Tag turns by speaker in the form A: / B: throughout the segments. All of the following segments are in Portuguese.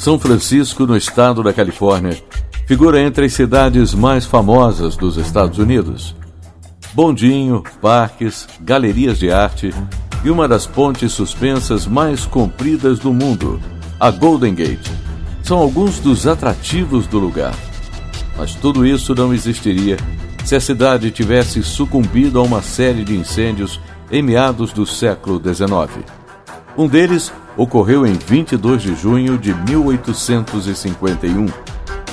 A: São Francisco, no estado da Califórnia, figura entre as cidades mais famosas dos Estados Unidos. Bondinho, parques, galerias de arte e uma das pontes suspensas mais compridas do mundo, a Golden Gate, são alguns dos atrativos do lugar. Mas tudo isso não existiria se a cidade tivesse sucumbido a uma série de incêndios em meados do século XIX. Um deles ocorreu em 22 de junho de 1851,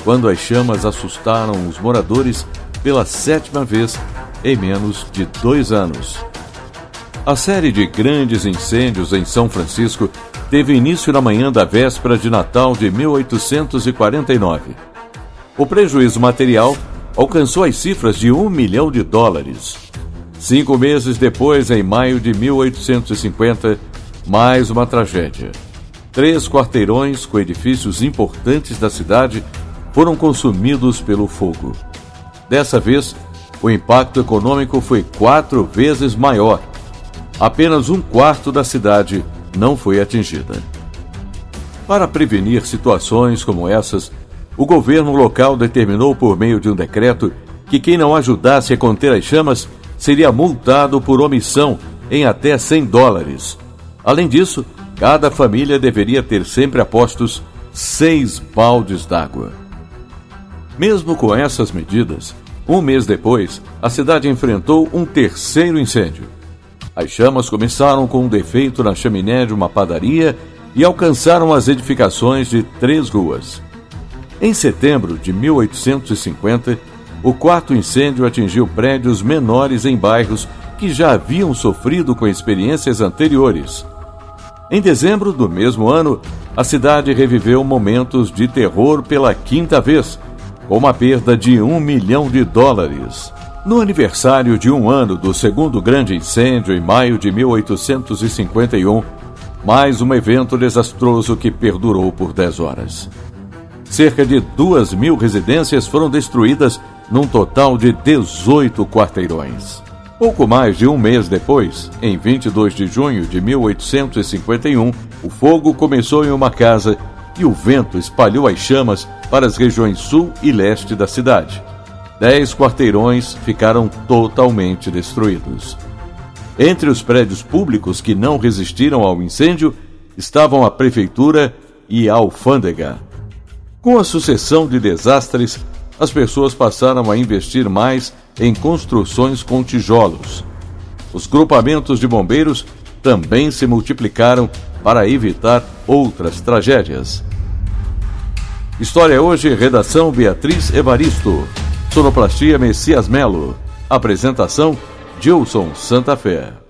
A: quando as chamas assustaram os moradores pela sétima vez em menos de dois anos. A série de grandes incêndios em São Francisco teve início na manhã da véspera de Natal de 1849. O prejuízo material alcançou as cifras de um milhão de dólares. Cinco meses depois, em maio de 1850, mais uma tragédia. Três quarteirões com edifícios importantes da cidade foram consumidos pelo fogo. Dessa vez, o impacto econômico foi quatro vezes maior. Apenas um quarto da cidade não foi atingida. Para prevenir situações como essas, o governo local determinou por meio de um decreto que quem não ajudasse a conter as chamas seria multado por omissão em até 100 dólares. Além disso, cada família deveria ter sempre apostos seis baldes d'água. Mesmo com essas medidas, um mês depois, a cidade enfrentou um terceiro incêndio. As chamas começaram com um defeito na chaminé de uma padaria e alcançaram as edificações de três ruas. Em setembro de 1850, o quarto incêndio atingiu prédios menores em bairros que já haviam sofrido com experiências anteriores. Em dezembro do mesmo ano, a cidade reviveu momentos de terror pela quinta vez, com uma perda de um milhão de dólares. No aniversário de um ano do segundo grande incêndio, em maio de 1851, mais um evento desastroso que perdurou por 10 horas. Cerca de duas mil residências foram destruídas num total de 18 quarteirões. Pouco mais de um mês depois, em 22 de junho de 1851, o fogo começou em uma casa e o vento espalhou as chamas para as regiões sul e leste da cidade. Dez quarteirões ficaram totalmente destruídos. Entre os prédios públicos que não resistiram ao incêndio estavam a prefeitura e a alfândega. Com a sucessão de desastres, as pessoas passaram a investir mais em construções com tijolos. Os grupamentos de bombeiros também se multiplicaram para evitar outras tragédias. História hoje, redação Beatriz Evaristo. Sonoplastia Messias Melo. Apresentação Gilson Santa Fé.